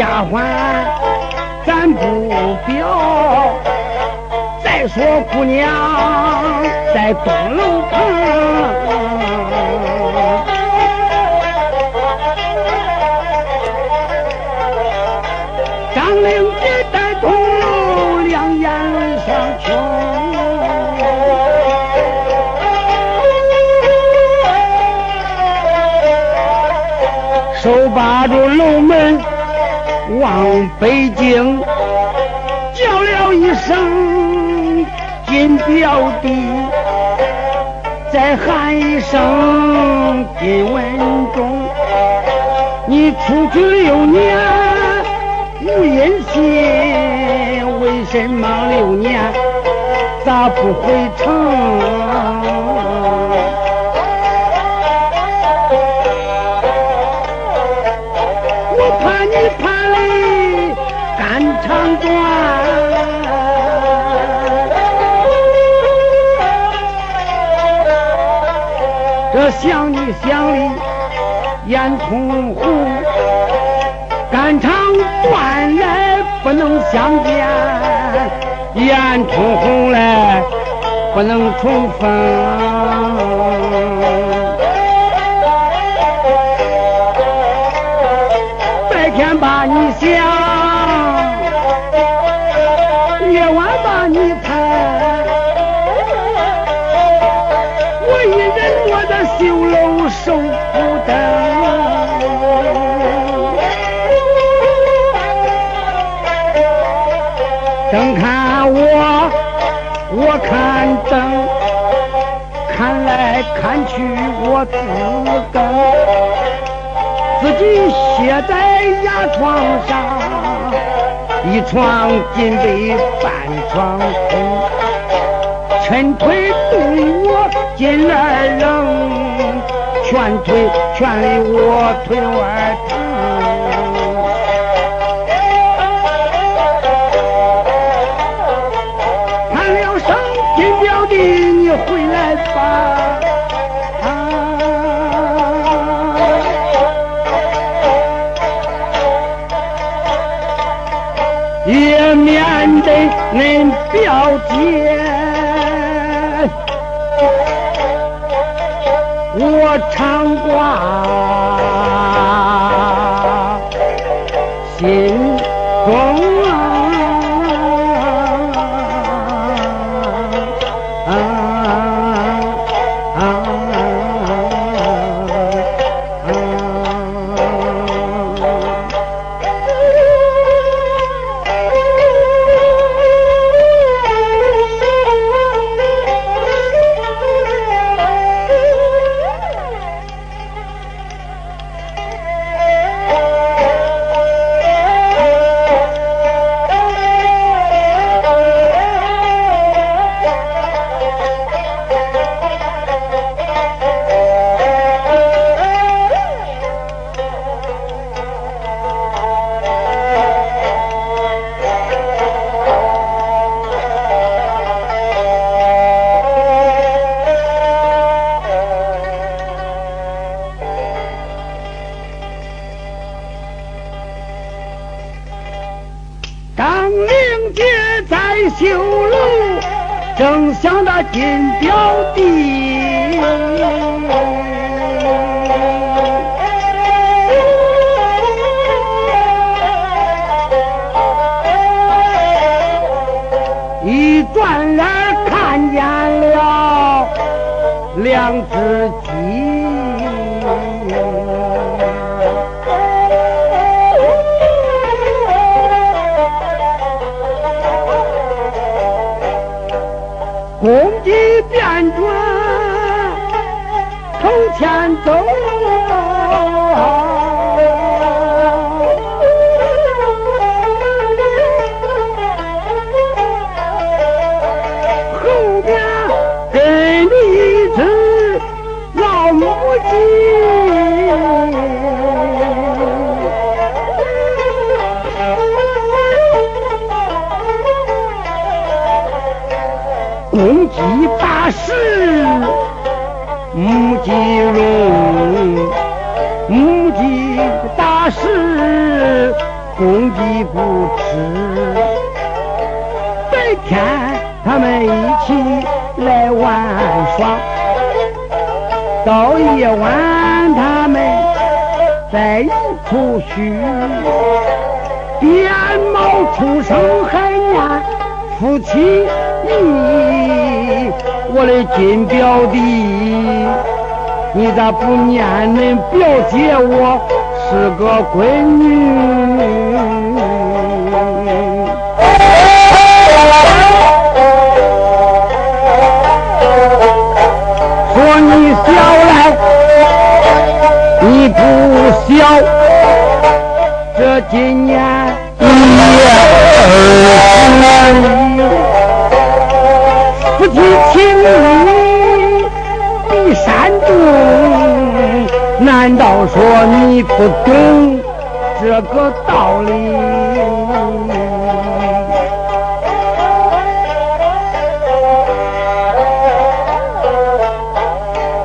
丫鬟，咱不表。再说姑娘在东楼棚，张灵姐在东楼两眼上穷，手把住楼门往北京叫了一声金表弟，再喊一声金文忠。你出去六年无音信，为什么六年咋不回城？我怕想你眼通红，肝肠断来不能相见，眼通红来不能重逢。白天把你想，灯看我，我看灯，看来看去我自更。自己歇在牙床上，一床金被半床空，抻腿动我进来扔，劝腿劝的我腿儿来吧。也面对恁表姐我常挂当玲姐在绣楼，正想那金表弟。一转眼看见了两只变着头前走，公鸡八十，母鸡龙，母鸡打十，公鸡不吃。白天他们一起来玩耍，到夜晚他们在一处聚，鞭毛出声还念夫妻义。我的金表弟，你咋不念恁表姐我是个闺女？说你小来，你不小，这今年一二十一，夫妻情义比山重，难道说你不懂这个道理？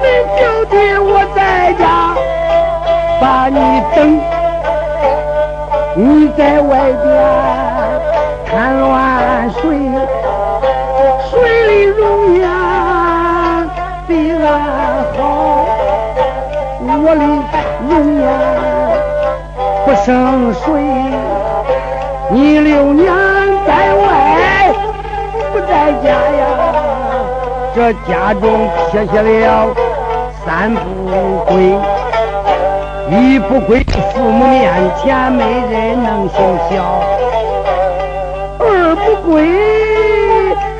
你兄弟我在家把你等你在外边我的容颜不胜水。你六年在外不在家呀，这家中撇下了三不归。一不归父母面前没人能行孝，二不归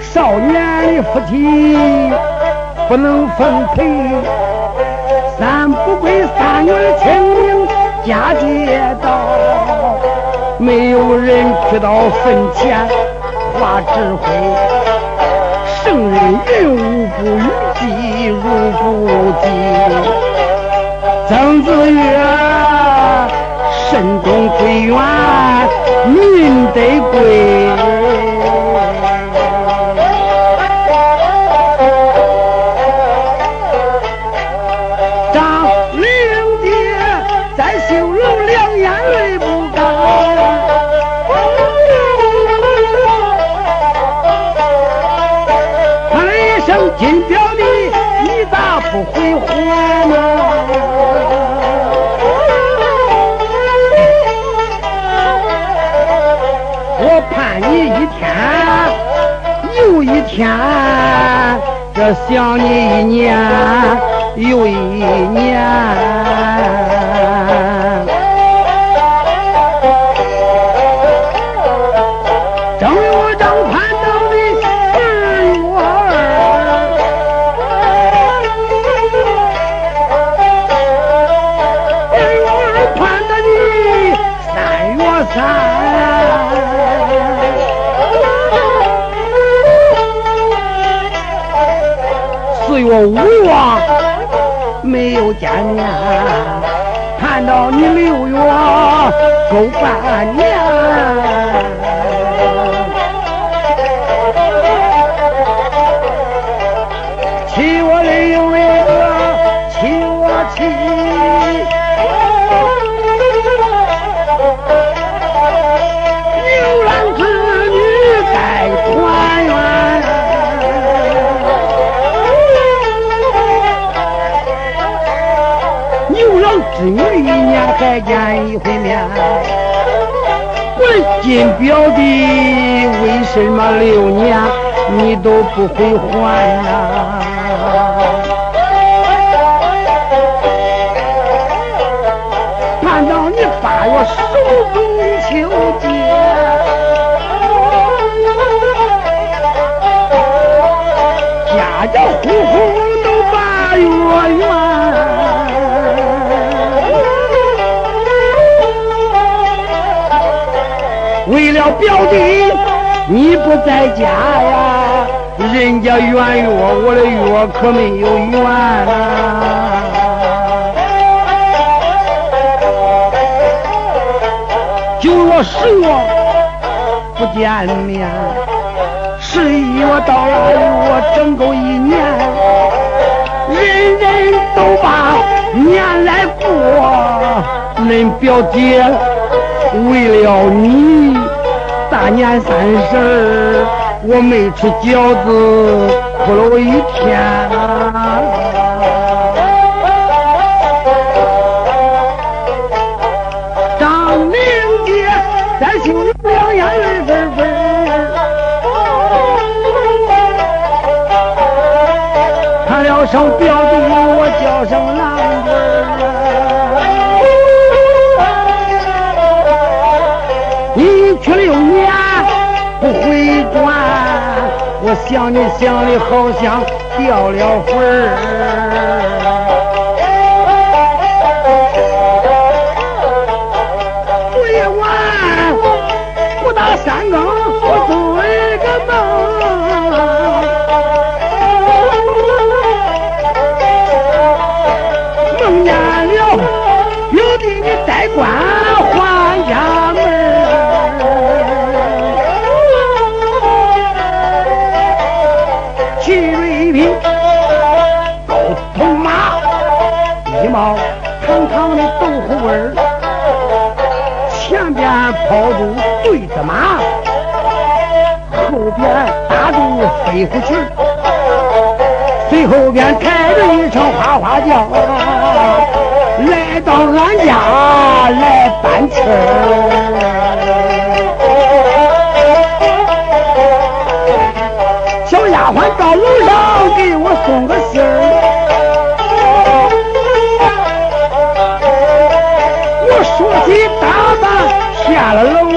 少年的夫妻不能分配，三不归三儿清明家街道，没有人去到坟前画指挥，圣人云无不与祭如不祭。曾子曰：“慎终归远，民得归。”你一天又一天，这想你一年又一年。我无望没有见面，盼到你六月够半年。女一年才见一回面，我金表弟，为什么六年你都不回还呢？表弟，你不在家呀？人家圆月，我的月可没有圆啊！九月十月不见面，十一月到了，我整够一年，人人都把年来过。恁表姐为了你，大年三十我没吃饺子，哭了我一天。张明杰在心里两眼泪纷纷。喊了声表弟，我叫声郎你。去了又我想你想的好像掉了魂儿。昨晚不打三更，一毛堂堂的豆腐味儿，前边跑住对子马，后边打住飞虎群，最后边抬着一声哗哗叫。来到俺家来搬亲小丫鬟到楼上给我送个信儿，了楼门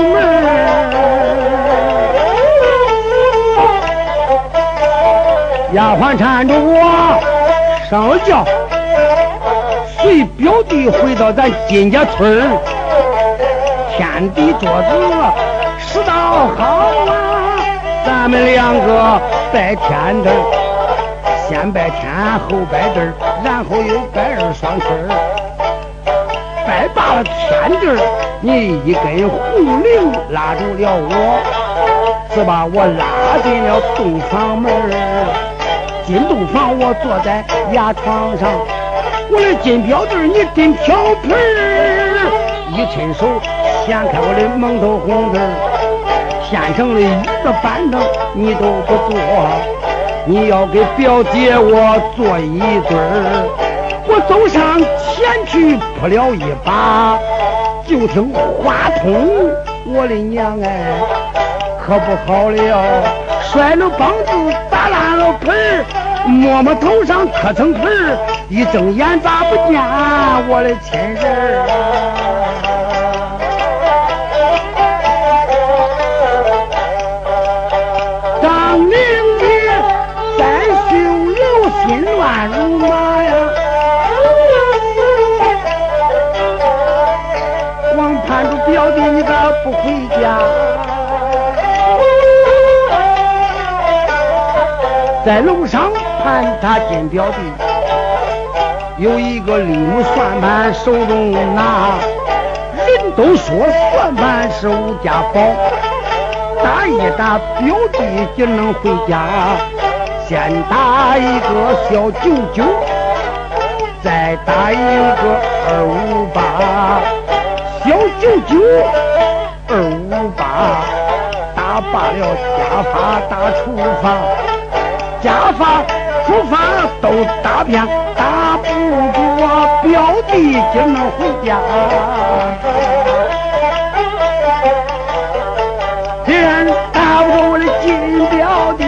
丫鬟搀着我上了轿。随表弟回到咱金家村，天地桌子拾到好啊！咱们两个拜天地，先拜天后拜地然后又拜二双亲。拜罢了天地你一根红绫拉住了我，是把我拉进了洞房门儿。进洞房，我坐在牙床上。我的金表弟，你真调皮！一伸手掀开我的蒙头红子，现成的一个板凳你都不坐，你要给表姐我坐一对儿。我走上前去扑了一把，就听花筒，我的娘哎，可不好了，摔了膀子，打烂了盆儿，摸摸头上磕成盆儿。一睁眼咋不见我的亲人啊？回家？在楼上盼他见表弟。有一个绿木算盘手中拿，人都说算盘是吴家宝，打一打表弟就能回家。先打一个小九九，再打一个二五八。小九九，二五八，打罢了家法打厨房，家法厨房都打遍，打不过表弟就能回家。既然打不过我的金表弟，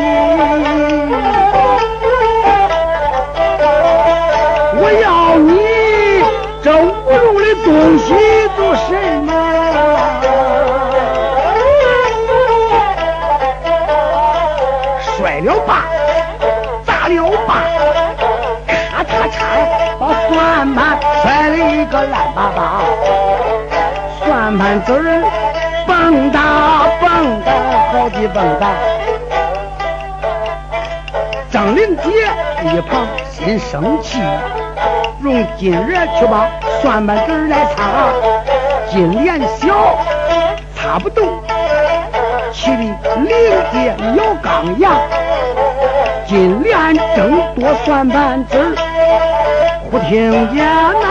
我要你这无用的东西个烂巴巴，算盘子儿蹦哒蹦哒好几蹦哒。张玲姐一旁心生气，用金锉去把算盘子儿来擦，金莲小擦不动，气的灵杰咬钢牙，金莲争夺算盘子忽听见那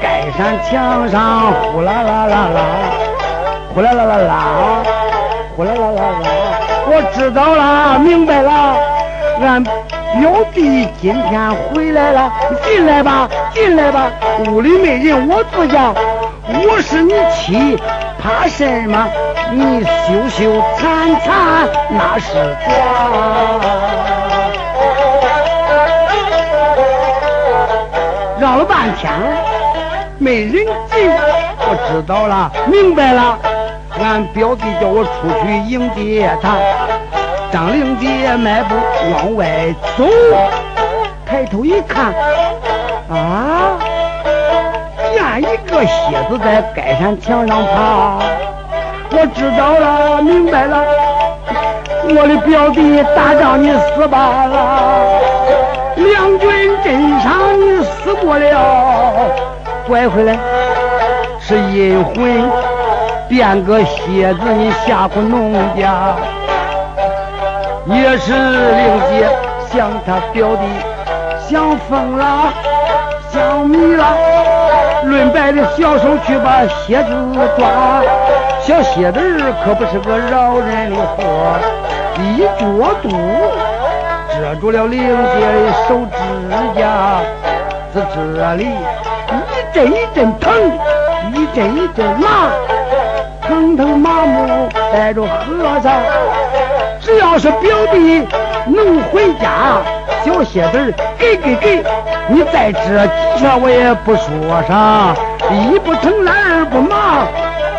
盖山墙上呼啦啦啦啦，呼啦啦啦啦，呼啦啦啦啦，我知道了，明白了，俺表弟今天回来了，进来吧，进来吧，屋里没人，我坐下。我是你妻，怕什么？你羞羞惨惨那是假。绕了半天没人进，我知道了，明白了。俺表弟叫我出去迎接他。张灵姐迈步往外走，抬头一看，啊！见一个蝎子在盖山墙上爬，我知道了，明白了，我的表弟打仗你死罢了，两军阵上你死过了，拐回来是阴魂变个蝎子，你吓唬农家，也是灵姐想他表弟想疯了，想迷了。论白的小手去把蝎子抓，小蝎子可不是个饶人的活，一脚肚遮住了灵姐的手指甲，在这里一阵一阵疼，一阵一阵麻，疼疼麻木带着和尚，只要是表弟能回家。小蝎子，给给给！你再这几下，我也不说啥。一不成，二不麻，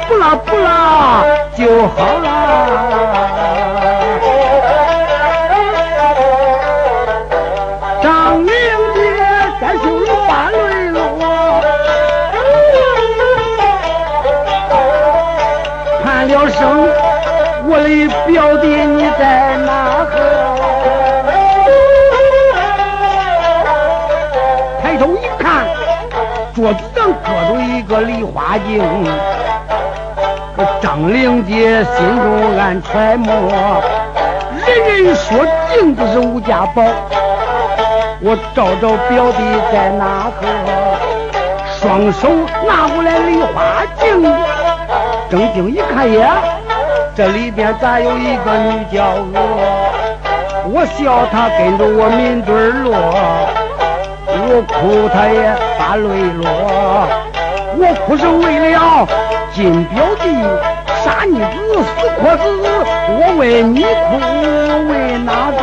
不拉不拉就好了。我的表弟，你在哪个？”桌子上搁着一个梨花镜，张灵姐心中暗揣摩，人人说镜子是吴家宝，我找找表弟在哪个？双手拿过来梨花镜，正经一看呀，这里边咋有一个女娇娥？我笑她跟着我抿嘴落。我哭，她也把泪落。我哭是为了金表弟傻妮子死阔子。我为你哭，为哪个？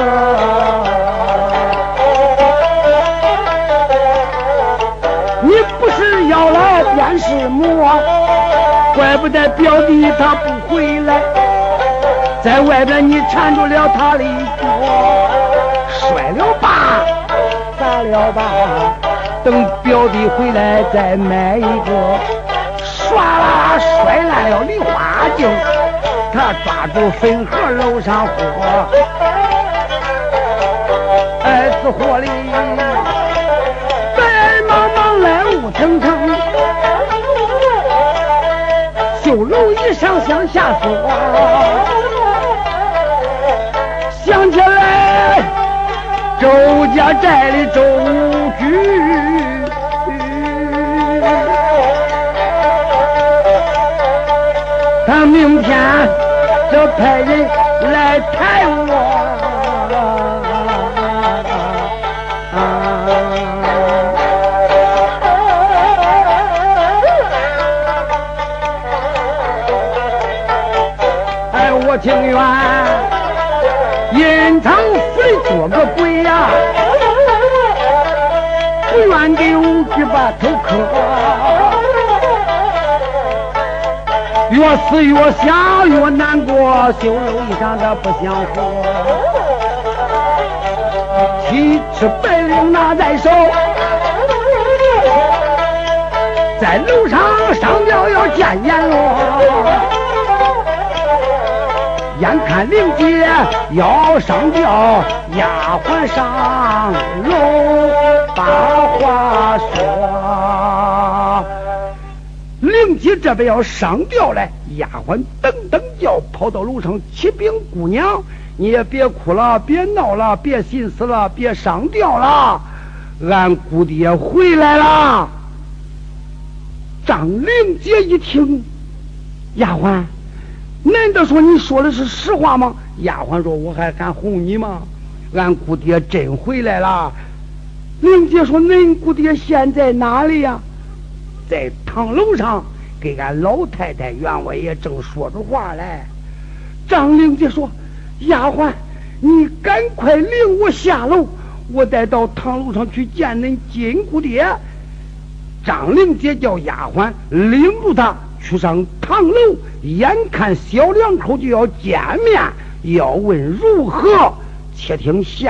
你不是要来便是魔，怪不得表弟他不回来，在外边你缠住了他的脚，摔了吧。砸了吧？等表弟回来再买一个。唰啦摔烂了梨花镜，他抓住粉盒楼上火。哎，此火里白茫茫来雾腾腾，修楼一上向下缩，想起来。周家寨的周局，他明天要派人来抬我。哎，我情愿。做个鬼呀，不愿给五局把头磕。越思越想越难过，修楼一上他不想活。七尺白绫拿在手，在楼上上吊要见阎罗。眼看灵姐要上吊，丫鬟上楼把话说。灵姐这边要上吊来，丫鬟噔噔叫跑到楼上，启禀姑娘，你也别哭了，别闹了，别寻思了，别上吊了，俺姑爹回来了。张灵姐一听，丫鬟，难道说你说的是实话吗？丫鬟说，我还敢哄你吗？俺姑爹真回来了。玲姐说，恁姑爹现在哪里呀？在堂楼上，给俺老太太员外爷正说着话嘞。张玲姐说：“丫鬟，你赶快领我下楼，我得到堂楼上去见恁金姑爹。”张玲姐叫丫鬟领住她去上堂楼，眼看小两口就要见面，要问如何，且听下。